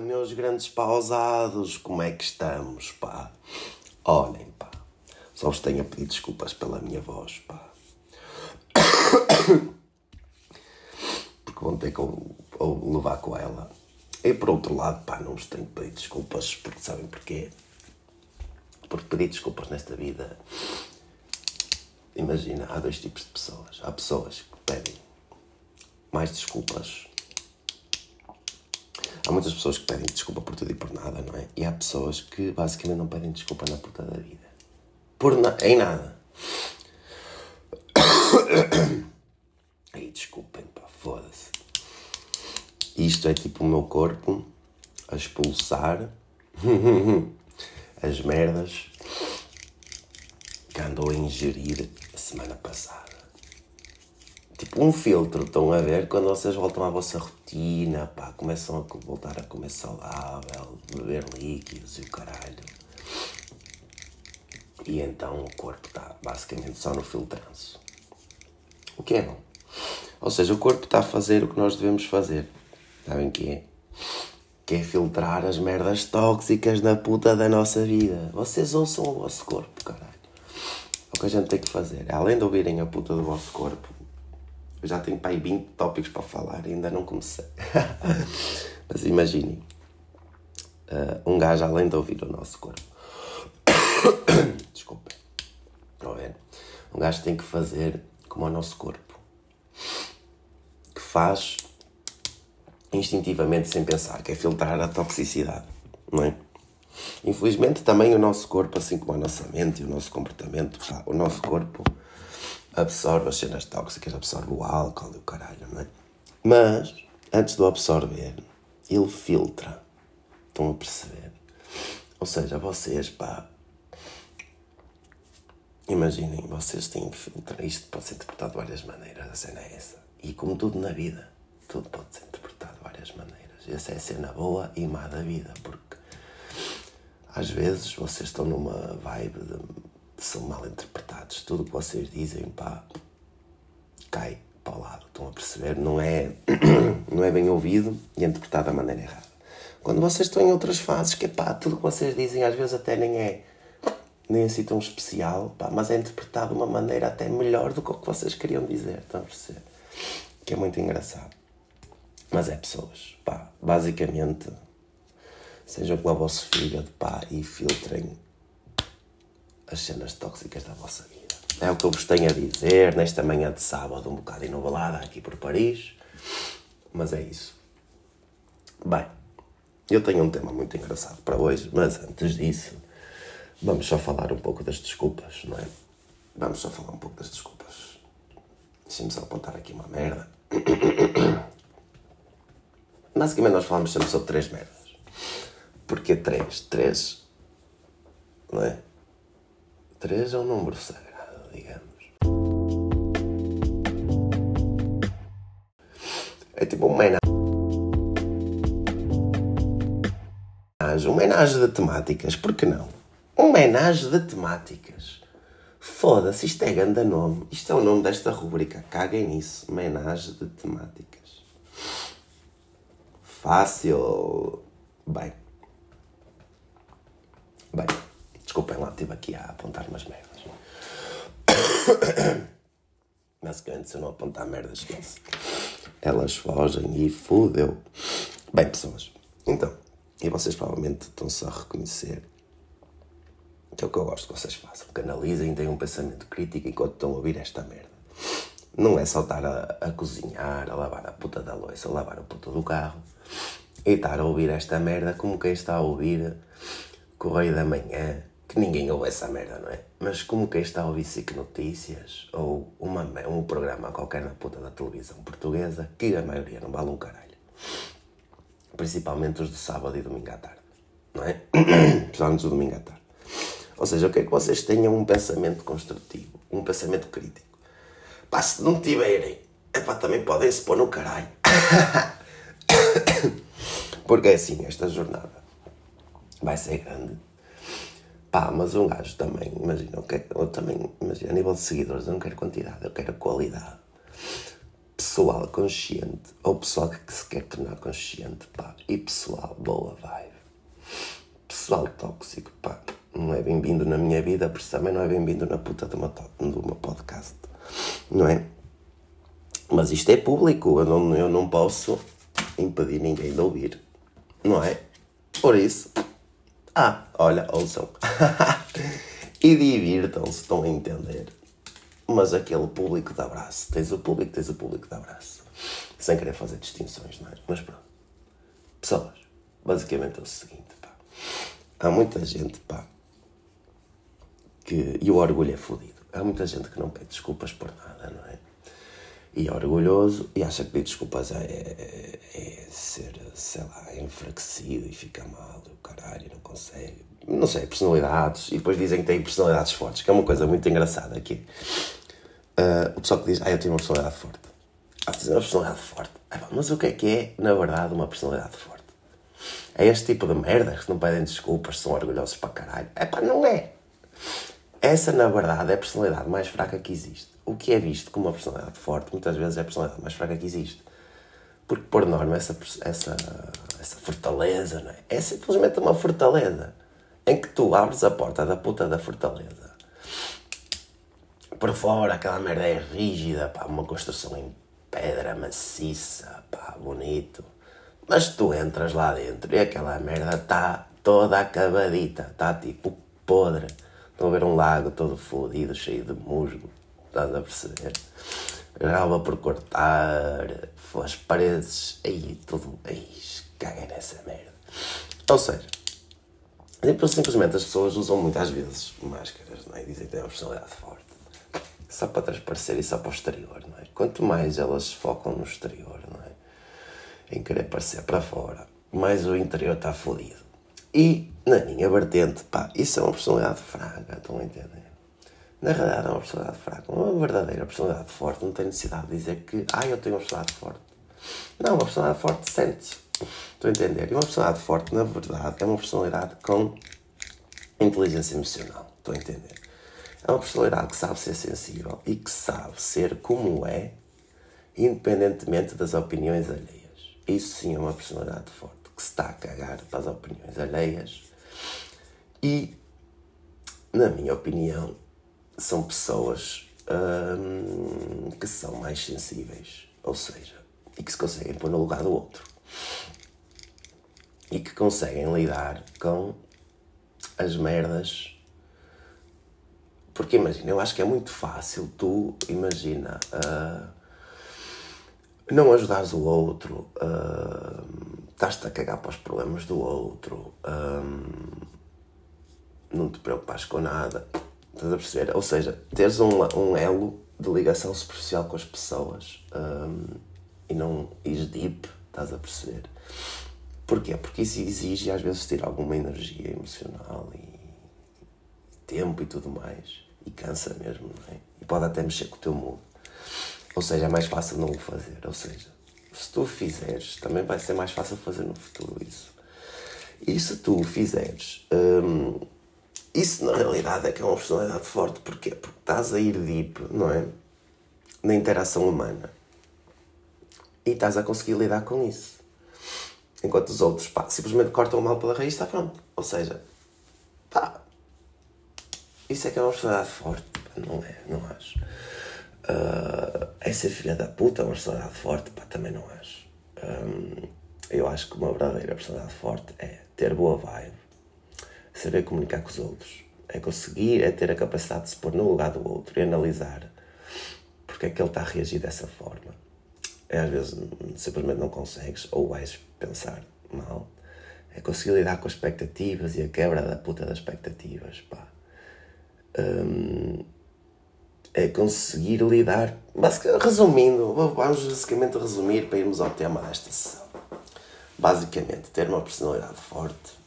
meus grandes pausados, como é que estamos, pá? Olhem, pá, só vos tenho a pedir desculpas pela minha voz, pá. Porque vão ter que ou levar com ela. E por outro lado, pá, não vos tenho que pedir desculpas, porque sabem porquê? Porque pedir desculpas nesta vida. Imagina, há dois tipos de pessoas. Há pessoas que pedem mais desculpas Há muitas pessoas que pedem desculpa por tudo e por nada, não é? E há pessoas que basicamente não pedem desculpa na puta da vida. Por na... em nada. Aí, desculpem, pá, foda-se. Isto é tipo o meu corpo a expulsar as merdas que andou a ingerir a semana passada tipo um filtro, estão a ver? Quando vocês voltam à vossa rotina, pá, começam a voltar a comer saudável, beber líquidos e o caralho. E então o corpo está basicamente só no filtranço. O que é bom. Ou seja, o corpo está a fazer o que nós devemos fazer. Sabem que é? Que é filtrar as merdas tóxicas na puta da nossa vida. Vocês ouçam o vosso corpo, caralho. É o que a gente tem que fazer. Além de ouvirem a puta do vosso corpo, eu já tenho para aí 20 tópicos para falar, ainda não comecei. Mas imaginem, uh, um gajo além de ouvir o nosso corpo. Desculpem. Não é? Um gajo tem que fazer como o nosso corpo. Que faz instintivamente sem pensar, que é filtrar a toxicidade, não é? Infelizmente também o nosso corpo, assim como a nossa mente e o nosso comportamento, o nosso corpo absorve as cenas tóxicas, absorve o álcool e o caralho, não é? Mas, antes de o absorver, ele filtra. Estão a perceber? Ou seja, vocês, pá. Imaginem, vocês têm que filtrar. Isto pode ser interpretado de várias maneiras, a cena é essa. E como tudo na vida, tudo pode ser interpretado de várias maneiras. Essa é a cena boa e má da vida, porque às vezes vocês estão numa vibe de são mal Tudo o que vocês dizem, pá, cai para o lado. Estão a perceber? Não é, não é bem ouvido e é interpretado da maneira errada. Quando vocês estão em outras fases, que pá, tudo o que vocês dizem às vezes até nem é nem assim tão especial, pá, mas é interpretado de uma maneira até melhor do que o que vocês queriam dizer. Estão a perceber? Que é muito engraçado. Mas é pessoas, pá, basicamente, sejam com o vosso fígado, pá, e filtrem as cenas tóxicas da vossa vida. É o que eu vos tenho a dizer nesta manhã de sábado, um bocado inovalada aqui por Paris. Mas é isso. Bem, eu tenho um tema muito engraçado para hoje, mas antes disso, vamos só falar um pouco das desculpas, não é? Vamos só falar um pouco das desculpas. Deixem-me só apontar aqui uma merda. Basicamente, nós falamos sempre sobre três merdas. Porquê três? Três, não é? 3 é um número sagrado, digamos. É tipo um homenagem. Um homenagem de temáticas, por que não? Um homenagem de temáticas. Foda-se, isto é grande nome. Isto é o nome desta rubrica. Caguem nisso. Homenagem de temáticas. Fácil. Bem. Bem. Desculpem lá, estive aqui a apontar umas merdas. Basicamente, se eu não apontar merdas, esquece. Elas fogem e fudeu. Bem, pessoas, então, e vocês provavelmente estão-se a reconhecer que é o que eu gosto que vocês façam. Canalizem, tenham um pensamento crítico enquanto estão a ouvir esta merda. Não é só estar a, a cozinhar, a lavar a puta da louça, a lavar a puta do carro e estar a ouvir esta merda como quem está a ouvir Correio da Manhã, que ninguém ouve essa merda, não é? Mas como quem está a ouvir SIC Notícias ou uma, um programa qualquer na puta da televisão portuguesa, que a maioria não vale um caralho. Principalmente os de sábado e domingo à tarde, não é? Principalmente os domingo à tarde. Ou seja, eu quero que vocês tenham um pensamento construtivo, um pensamento crítico. Pá, se não tiverem, epá, também podem se pôr no caralho. Porque é assim, esta jornada vai ser grande Pá, mas um gajo também, imagina, eu, quero, eu também, imagina, a nível de seguidores, eu não quero quantidade, eu quero qualidade. pessoal consciente ou pessoal que se quer tornar consciente, pá, e pessoal boa vibe. Pessoal tóxico, pá, não é bem-vindo na minha vida, por isso também não é bem-vindo na puta de uma, de uma podcast, não é? Mas isto é público, eu não, eu não posso impedir ninguém de ouvir, não é? Por isso, ah, olha, ouçam. e divirtam-se, estão a entender. Mas aquele público de abraço, tens o público, tens o público de abraço. Sem querer fazer distinções, não é? Mas pronto. Pessoas, basicamente é o seguinte, pá. Há muita gente, pá, que. E o orgulho é fodido. Há muita gente que não pede desculpas por nada, não é? E é orgulhoso e acha que pedir desculpas é, é, é ser, sei lá, enfraquecido e fica mal, o caralho, não consegue. Não sei, personalidades. E depois dizem que tem personalidades fortes, que é uma coisa muito engraçada aqui. Uh, o pessoal que diz, ah, eu tenho uma personalidade forte. Ah, tens uma personalidade forte. Ah, mas o que é que é, na verdade, uma personalidade forte? É este tipo de merda que não pedem desculpas, são orgulhosos para caralho. É pá, não é. Essa, na verdade, é a personalidade mais fraca que existe. O que é visto como uma personalidade forte, muitas vezes é a personalidade mais fraca que existe. Porque, por norma, essa, essa, essa fortaleza não é? é simplesmente uma fortaleza em que tu abres a porta da puta da fortaleza. Por fora, aquela merda é rígida, pá, uma construção em pedra maciça, pá, bonito. Mas tu entras lá dentro e aquela merda está toda acabadita, está tipo podre. Estão a ver um lago todo fodido, cheio de musgo. Estás a perceber? Ralva por cortar, as paredes, aí tudo, aí, caguei nessa merda. Ou seja, simplesmente as pessoas usam muitas vezes máscaras, não é? Dizem que têm uma personalidade forte. Só para transparecer e só para o exterior, não é? Quanto mais elas focam no exterior, não é? Em querer parecer para fora, mais o interior está fodido. E, na minha vertente, pá, isso é uma personalidade fraca, estão a entender? Na realidade é uma personalidade fraca. Uma verdadeira personalidade forte não tem necessidade de dizer que, ah, eu tenho uma personalidade forte. Não, uma personalidade forte sente-se. Estou a entender? E uma personalidade forte, na verdade, é uma personalidade com inteligência emocional. Estou a entender? É uma personalidade que sabe ser sensível e que sabe ser como é, independentemente das opiniões alheias. Isso sim é uma personalidade forte, que se está a cagar para as opiniões alheias. E, na minha opinião, são pessoas hum, que são mais sensíveis, ou seja, e que se conseguem pôr no lugar do outro e que conseguem lidar com as merdas. Porque imagina, eu acho que é muito fácil tu, imagina, uh, não ajudares o outro, uh, estás-te a cagar para os problemas do outro, um, não te preocupas com nada Estás a perceber? Ou seja, teres um, um elo de ligação superficial com as pessoas um, e não ires deep, estás a perceber? Porquê? Porque isso exige às vezes ter alguma energia emocional e tempo e tudo mais. E cansa mesmo, não é? E pode até mexer com o teu mundo. Ou seja, é mais fácil não o fazer. Ou seja, se tu fizeres, também vai ser mais fácil fazer no futuro isso. E se tu fizeres, hum, isso na realidade é que é uma personalidade forte. Porquê? Porque estás a ir deep, não é? Na interação humana. E estás a conseguir lidar com isso. Enquanto os outros, pá, simplesmente cortam o mal pela raiz, está pronto. Ou seja, pá, isso é que é uma personalidade forte. Não é, não acho. Uh, é ser filha da puta, uma personalidade forte, pá, também não acho. Um, eu acho que uma verdadeira personalidade forte é ter boa vibe saber comunicar com os outros. É conseguir, é ter a capacidade de se pôr no lugar do outro e analisar porque é que ele está a reagir dessa forma. É, às vezes simplesmente não consegues ou vais pensar mal. É conseguir lidar com as expectativas e a quebra da puta das expectativas. Pá. Hum, é conseguir lidar. Basicamente, resumindo, vamos basicamente resumir para irmos ao tema desta sessão. Basicamente, ter uma personalidade forte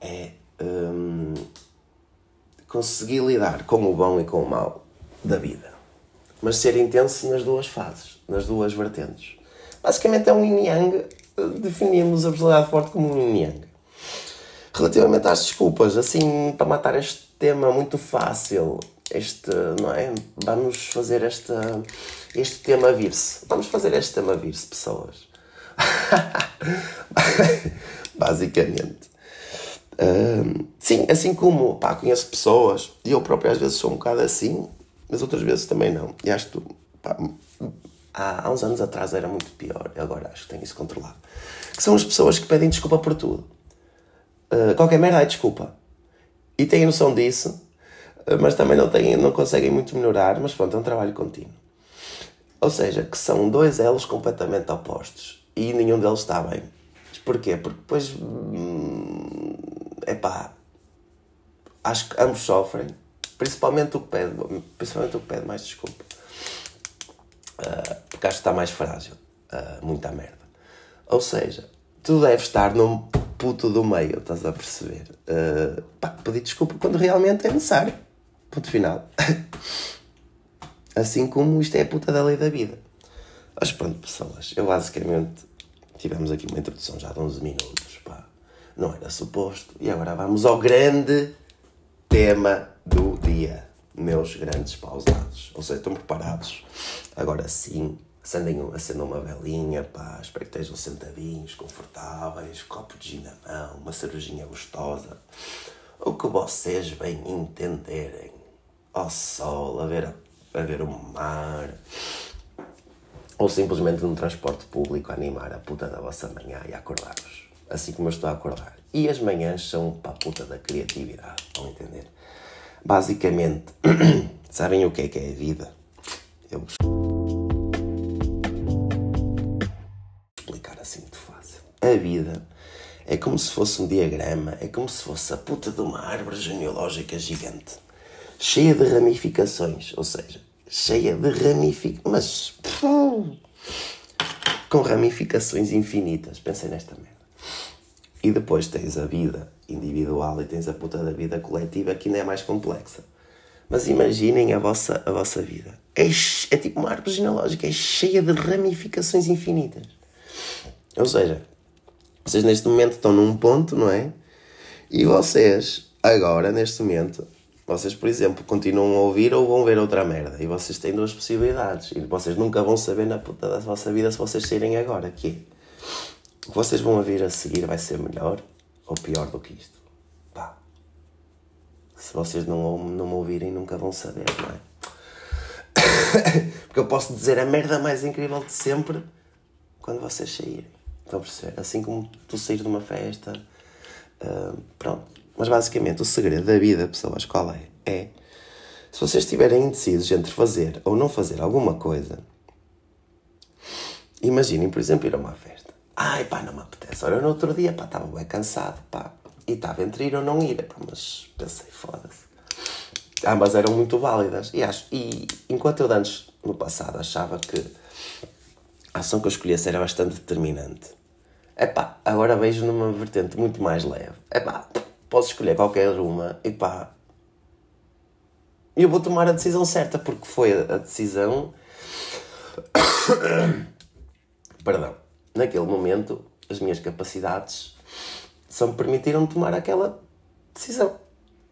é hum, conseguir lidar com o bom e com o mau da vida. Mas ser intenso nas duas fases, nas duas vertentes. Basicamente é um yin yang, definimos a personalidade forte como um yin yang. Relativamente às desculpas, assim, para matar este tema muito fácil, este, não é? Vamos fazer esta, este tema vir-se. Vamos fazer este tema vir-se, pessoas. Basicamente. Sim, assim como pá, conheço pessoas, e eu próprio às vezes sou um bocado assim, mas outras vezes também não. E acho que pá, há, há uns anos atrás era muito pior, agora acho que tenho isso controlado. Que são as pessoas que pedem desculpa por tudo. Uh, qualquer merda é desculpa. E têm noção disso, mas também não, têm, não conseguem muito melhorar, mas pronto, é um trabalho contínuo. Ou seja, que são dois elos completamente opostos e nenhum deles está bem. Porquê? Porque depois. hum, pá. Acho que ambos sofrem. Principalmente o que pede, principalmente o que pede mais desculpa. Uh, porque acho que está mais frágil. Uh, muita merda. Ou seja, tu deves estar num puto do meio, estás a perceber? Uh, pá, pedir desculpa quando realmente é necessário. Ponto final. assim como isto é a puta da lei da vida. Mas pronto, pessoas, eu basicamente tivemos aqui uma introdução já de 11 minutos, pá. Não era suposto. E agora vamos ao grande tema do dia. Meus grandes pausados. Ou seja, estão preparados? Agora sim, acendam uma velinha, pá. Espero que estejam sentadinhos, confortáveis, copo de gin na mão, uma cervejinha gostosa. O que vocês bem entenderem. Ao sol, a ver, a, ver o mar ou simplesmente num transporte público a animar a puta da vossa manhã e acordar-vos. Assim como eu estou a acordar. E as manhãs são para a puta da criatividade, vão entender? Basicamente, sabem o que é que é a vida? Eu vou explicar assim muito fácil. A vida é como se fosse um diagrama, é como se fosse a puta de uma árvore genealógica gigante, cheia de ramificações, ou seja, cheia de ramificações. Mas. com ramificações infinitas. Pensei nesta merda. E depois tens a vida individual e tens a puta da vida coletiva que ainda é mais complexa. Mas imaginem a vossa, a vossa vida. É, é tipo uma árvore genealógica, é cheia de ramificações infinitas. Ou seja, vocês neste momento estão num ponto, não é? E vocês, agora, neste momento, vocês, por exemplo, continuam a ouvir ou vão ver outra merda. E vocês têm duas possibilidades. E vocês nunca vão saber na puta da vossa vida se vocês saírem agora. Que é, o que vocês vão ouvir a seguir vai ser melhor ou pior do que isto. Pá. Se vocês não, não me ouvirem, nunca vão saber, não é? Porque eu posso dizer a merda mais incrível de sempre quando vocês saírem. Estão a perceber? Assim como tu sair de uma festa. Uh, pronto mas basicamente o segredo da vida, pessoas, qual é? É se vocês estiverem indecisos entre fazer ou não fazer alguma coisa, imaginem, por exemplo, ir a uma festa. Ai pá, não me apetece. Olha, no outro dia, pá, estava bem cansado, pá. E estava entre ir ou não ir, pá, mas pensei, foda-se. Ambas eram muito válidas. E, acho, e enquanto eu antes, no passado, achava que a ação que eu escolhesse era bastante determinante, é pá, agora vejo numa vertente muito mais leve. É pá, posso escolher qualquer uma e pá. Eu vou tomar a decisão certa porque foi a decisão. Perdão. Naquele momento, as minhas capacidades só me permitiram tomar aquela decisão.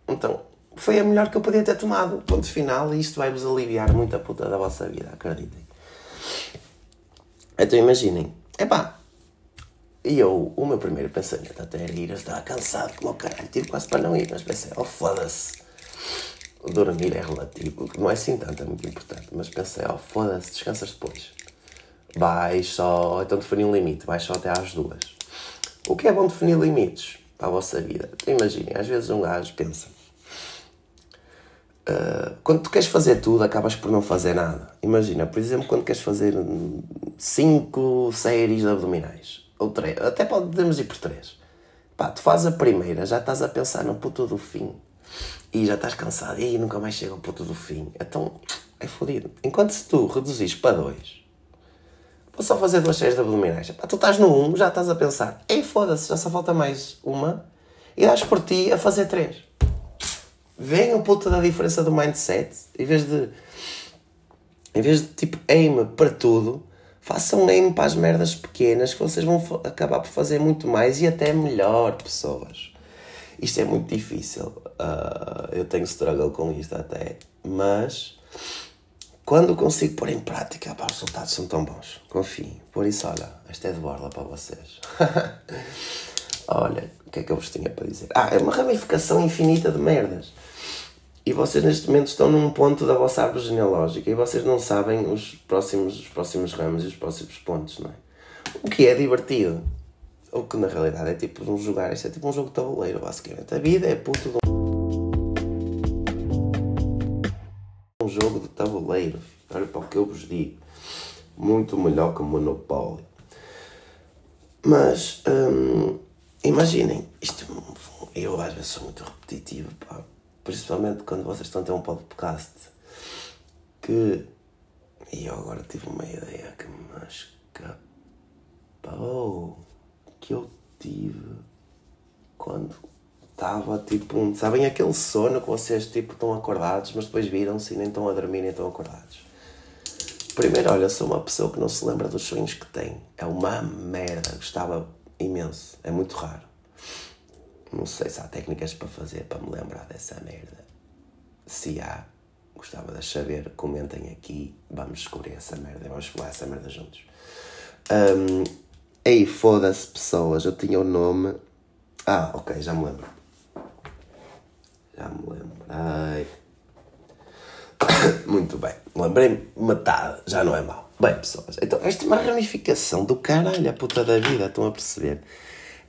Então, foi a melhor que eu podia ter tomado. Ponto final, e isto vai-vos aliviar muito a puta da vossa vida, acreditem. Então imaginem, é pá, e eu, o meu primeiro pensamento até era ir, eu estava cansado como caralho, tive quase para não ir, mas pensei, oh foda-se, dormir é relativo, não é assim tanto, é muito importante, mas pensei, oh foda-se, descansas depois. Vais só, então definir um limite, vais só até às duas. O que é bom definir limites para a vossa vida? Então imaginem, às vezes um gajo pensa, uh, quando tu queres fazer tudo, acabas por não fazer nada. Imagina, por exemplo, quando queres fazer cinco séries de abdominais ou três, até podemos ir por três. Pá, tu fazes a primeira, já estás a pensar no puto do fim. E já estás cansado, e nunca mais chega ao puto do fim. Então, é fodido. Enquanto se tu reduzis para dois, vou só fazer duas séries de abdominais. Pá, tu estás no um, já estás a pensar, ei, foda-se, já só falta mais uma, e dás por ti a fazer três. Vem o puto da diferença do mindset, em vez de, em vez de tipo aim para tudo, Façam aim para as merdas pequenas que vocês vão acabar por fazer muito mais e até melhor, pessoas. Isto é muito difícil. Uh, eu tenho struggle com isto até. Mas quando consigo pôr em prática, pá, os resultados são tão bons. Confiem. Por isso, olha, esta é de borla para vocês. olha, o que é que eu vos tinha para dizer? Ah, é uma ramificação infinita de merdas. E vocês neste momento estão num ponto da vossa árvore genealógica e vocês não sabem os próximos, os próximos ramos e os próximos pontos, não é? O que é divertido. O que na realidade é tipo um jogar, isto é tipo um jogo de tabuleiro, basicamente. A vida é puto de um jogo de tabuleiro. Olha para o que eu vos digo. Muito melhor que o Monopólio. Mas hum, imaginem, isto eu às vezes sou muito repetitivo, pá principalmente quando vocês estão a ter um podcast, que. E eu agora tive uma ideia que me escapou. Que eu tive quando estava tipo um. Sabem aquele sono que vocês tipo estão acordados, mas depois viram-se e nem estão a dormir nem estão acordados. Primeiro, olha, sou uma pessoa que não se lembra dos sonhos que tem. É uma merda. Gostava imenso. É muito raro. Não sei se há técnicas para fazer para me lembrar dessa merda. Se há, gostava de saber. Comentem aqui. Vamos descobrir essa merda. Vamos falar essa merda juntos. Um, ei, foda-se, pessoas. Eu tinha o nome. Ah, ok, já me lembro. Já me lembrei. Muito bem. Lembrei-me metade. Já não é mal. Bem, pessoas. Então, esta é uma ramificação do caralho, a puta da vida. Estão a perceber?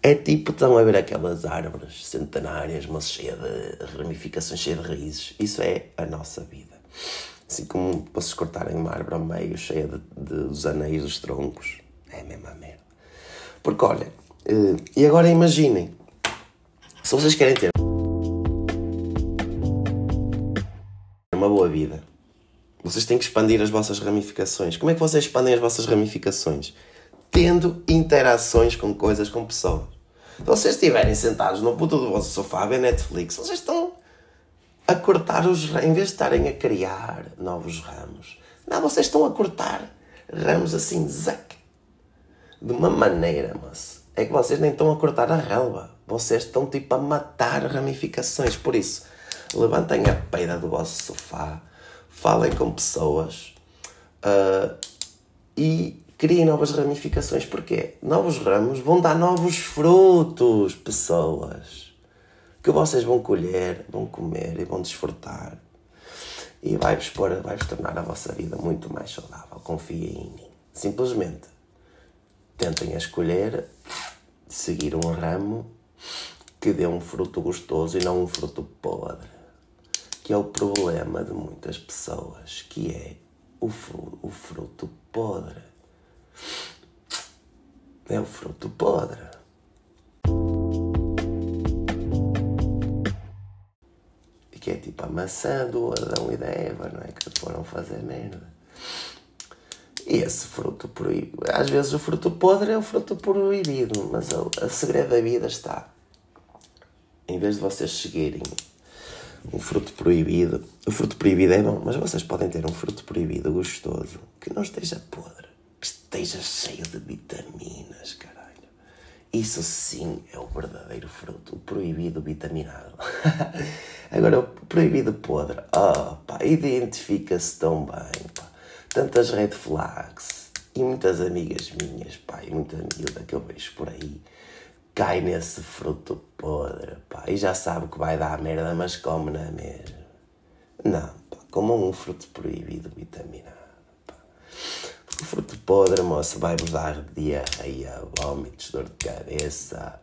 É tipo, estão a ver aquelas árvores centenárias, mas cheia de ramificações, cheia de raízes. Isso é a nossa vida. Assim como vocês cortarem uma árvore ao meio, cheia de, de, dos anéis dos troncos. É a mesma merda. Porque olha, eh, e agora imaginem, se vocês querem ter uma boa vida, vocês têm que expandir as vossas ramificações. Como é que vocês expandem as vossas ramificações? Tendo interações com coisas, com pessoas. Se vocês estiverem sentados no puto do vosso sofá a ver Netflix, vocês estão a cortar os em vez de estarem a criar novos ramos, não, vocês estão a cortar ramos assim, zac, de uma maneira, mas é que vocês nem estão a cortar a relva, vocês estão tipo a matar ramificações. Por isso, levantem a peida do vosso sofá, falem com pessoas uh, e criem novas ramificações. Porquê? Novos ramos vão dar novos frutos, pessoas, que vocês vão colher, vão comer e vão desfrutar. E vai-vos vai tornar a vossa vida muito mais saudável. Confiem em mim. Simplesmente tentem escolher seguir um ramo que dê um fruto gostoso e não um fruto podre. Que é o problema de muitas pessoas, que é o, o fruto podre é o fruto podre. E que é tipo a maçã do Adão e da Eva, não é? Que foram fazer merda. E esse fruto proibido. Às vezes o fruto podre é o fruto proibido, mas a segredo da vida está. Em vez de vocês seguirem um fruto proibido, o fruto proibido é bom, mas vocês podem ter um fruto proibido gostoso que não esteja podre que esteja cheio de vitaminas, caralho. Isso sim é o verdadeiro fruto, o proibido vitaminado. Agora, o proibido podre, oh, pá, identifica-se tão bem, pá. Tantas red flags e muitas amigas minhas, pá, e muita miúda que eu vejo por aí, cai nesse fruto podre, pá, e já sabe que vai dar merda, mas come na mesma. Não, pá, como um fruto proibido vitaminado. O fruto podre, moça, vai-vos dar diarreia, vômitos, dor de cabeça.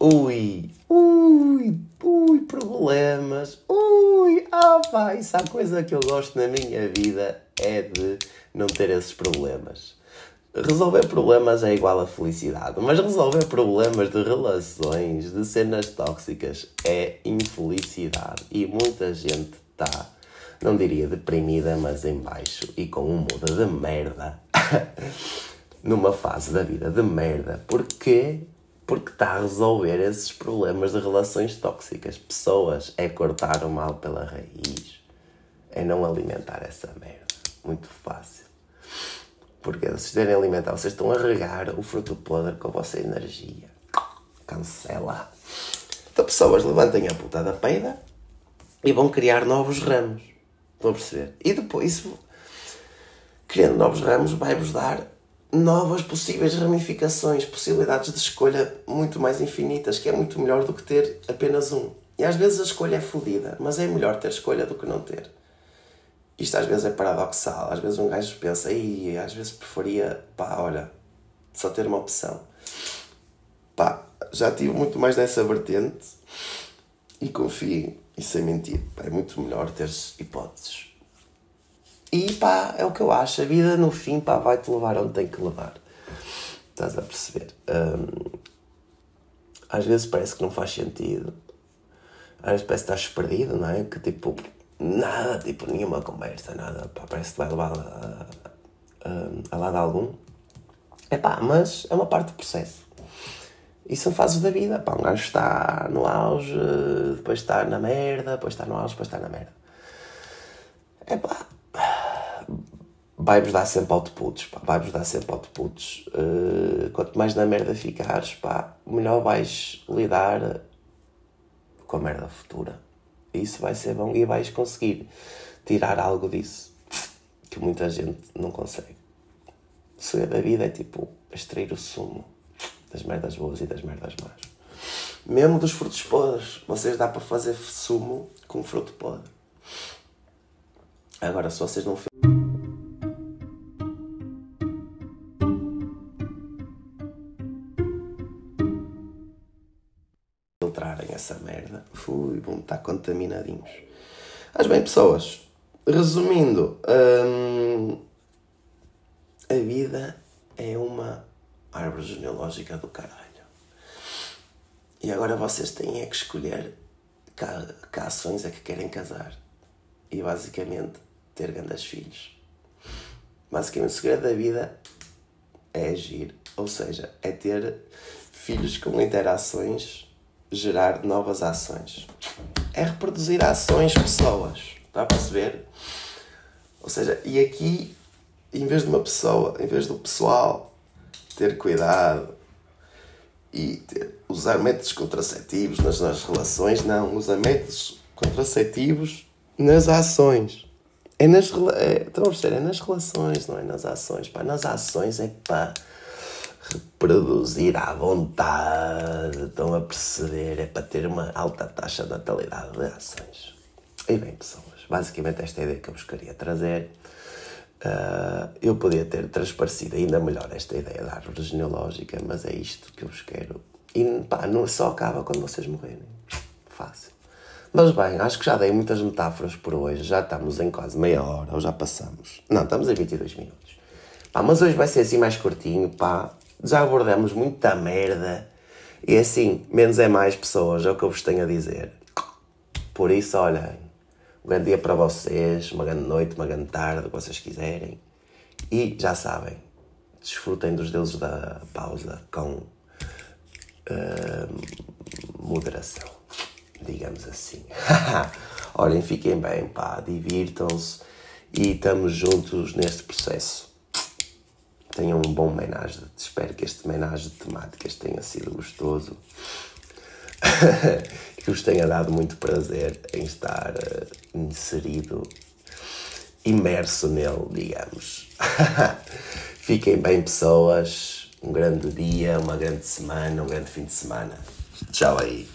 Ui, ui, ui, problemas. Ui, ah pá, isso há coisa que eu gosto na minha vida é de não ter esses problemas. Resolver problemas é igual a felicidade, mas resolver problemas de relações, de cenas tóxicas, é infelicidade. E muita gente está não diria deprimida, mas em baixo e com um muda de merda. Numa fase da vida de merda. Porquê? Porque está a resolver esses problemas de relações tóxicas. Pessoas é cortar o mal pela raiz. É não alimentar essa merda. Muito fácil. Porque se terem alimentar, vocês estão a regar o fruto podre com a vossa energia. Cancela. Então, pessoas, levantem a puta da peida e vão criar novos ramos Estão a perceber? E depois, criando novos ramos, vai-vos dar novas possíveis ramificações, possibilidades de escolha muito mais infinitas, que é muito melhor do que ter apenas um. E às vezes a escolha é fodida, mas é melhor ter escolha do que não ter. Isto às vezes é paradoxal, às vezes um gajo pensa, e às vezes preferia, pá, olha, só ter uma opção. Pá, já tive muito mais dessa vertente e confio, e sem mentir, pá, é muito melhor teres hipóteses. E pá, é o que eu acho. A vida no fim vai-te levar onde tem que levar. Estás a perceber? Um, às vezes parece que não faz sentido. Às vezes parece que estás perdido, não é? Que tipo, nada, tipo, nenhuma conversa, nada. Pá, parece que vai levar a, a, a lado algum. É pá, mas é uma parte do processo. E são fases da vida. Pá, um gajo está no auge, depois está na merda, depois está no auge, depois está na merda. É pá, vai-vos dar sempre outputs, pá, vai-vos dar sempre outputs. Uh, quanto mais na merda ficares, pá, melhor vais lidar com a merda futura. Isso vai ser bom e vais conseguir tirar algo disso que muita gente não consegue. O segredo da vida é tipo extrair o sumo das merdas boas e das merdas más. Mesmo dos frutos podres, vocês dá para fazer sumo com fruto podre. Agora, se vocês não filtrarem essa merda, fui, vão estar contaminadinhos. Mas bem, pessoas, resumindo, hum, a vida é uma árvore genealógica do caralho. E agora vocês têm é que escolher que, ações é que querem casar. E basicamente ter grandes filhos. Basicamente o segredo da vida é agir. Ou seja, é ter filhos com interações, gerar novas ações. É reproduzir ações, pessoas. Está a perceber? Ou seja, e aqui, em vez de uma pessoa, em vez do pessoal ter cuidado e ter, usar métodos contraceptivos nas, nas relações, não, usa métodos contraceptivos nas ações. É nas, é, estão a perceber? É nas relações, não é nas ações. Pá, nas ações é para reproduzir à vontade, estão a perceber? É para ter uma alta taxa de natalidade de ações. E bem, pessoas, basicamente esta é a ideia que eu vos queria trazer. Uh, eu podia ter transparecido ainda melhor esta ideia da árvore genealógica, mas é isto que eu vos quero. E pá, não só acaba quando vocês morrerem. Fácil. Mas bem, acho que já dei muitas metáforas por hoje. Já estamos em quase meia hora, ou já passamos. Não, estamos a 22 minutos. Pá, mas hoje vai ser assim mais curtinho, pá. Já abordamos muita merda. E assim, menos é mais pessoas, é o que eu vos tenho a dizer. Por isso, olhem, um grande dia para vocês, uma grande noite, uma grande tarde, o que vocês quiserem. E já sabem, desfrutem dos deuses da pausa com uh, moderação, digamos assim. Olhem, fiquem bem, pá, divirtam-se e estamos juntos neste processo. Tenham um bom homenagem. Espero que este homenagem de temáticas tenha sido gostoso. que vos tenha dado muito prazer em estar uh, inserido, imerso nele, digamos. Fiquem bem, pessoas. Um grande dia, uma grande semana, um grande fim de semana. Tchau aí.